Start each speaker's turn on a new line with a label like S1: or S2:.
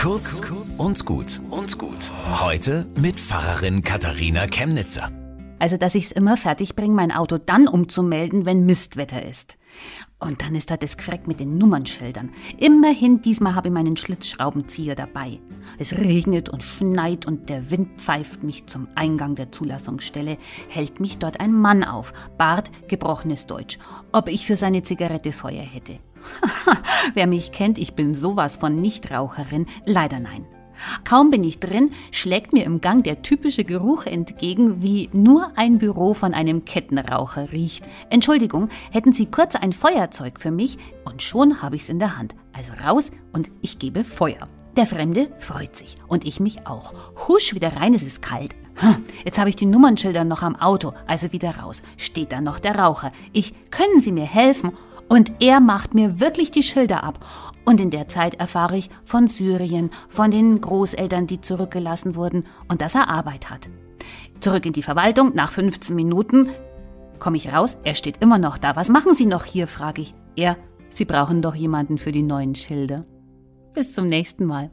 S1: Kurz und gut und gut. Heute mit Pfarrerin Katharina Chemnitzer.
S2: Also, dass ich es immer fertig bringe, mein Auto dann umzumelden, wenn Mistwetter ist. Und dann ist da das Gefreck mit den Nummernschildern. Immerhin, diesmal habe ich meinen Schlitzschraubenzieher dabei. Es regnet und schneit und der Wind pfeift mich zum Eingang der Zulassungsstelle, hält mich dort ein Mann auf, Bart, gebrochenes Deutsch, ob ich für seine Zigarette Feuer hätte. Wer mich kennt, ich bin sowas von Nichtraucherin, leider nein. Kaum bin ich drin, schlägt mir im Gang der typische Geruch entgegen, wie nur ein Büro von einem Kettenraucher riecht. Entschuldigung, hätten Sie kurz ein Feuerzeug für mich? Und schon habe ich's in der Hand. Also raus und ich gebe Feuer. Der Fremde freut sich und ich mich auch. Husch wieder rein, es ist kalt. Hm, jetzt habe ich die Nummernschilder noch am Auto, also wieder raus. Steht da noch der Raucher. Ich, können Sie mir helfen? Und er macht mir wirklich die Schilder ab. Und in der Zeit erfahre ich von Syrien, von den Großeltern, die zurückgelassen wurden und dass er Arbeit hat. Zurück in die Verwaltung, nach 15 Minuten komme ich raus, er steht immer noch da. Was machen Sie noch hier? frage ich. Er, Sie brauchen doch jemanden für die neuen Schilder. Bis zum nächsten Mal.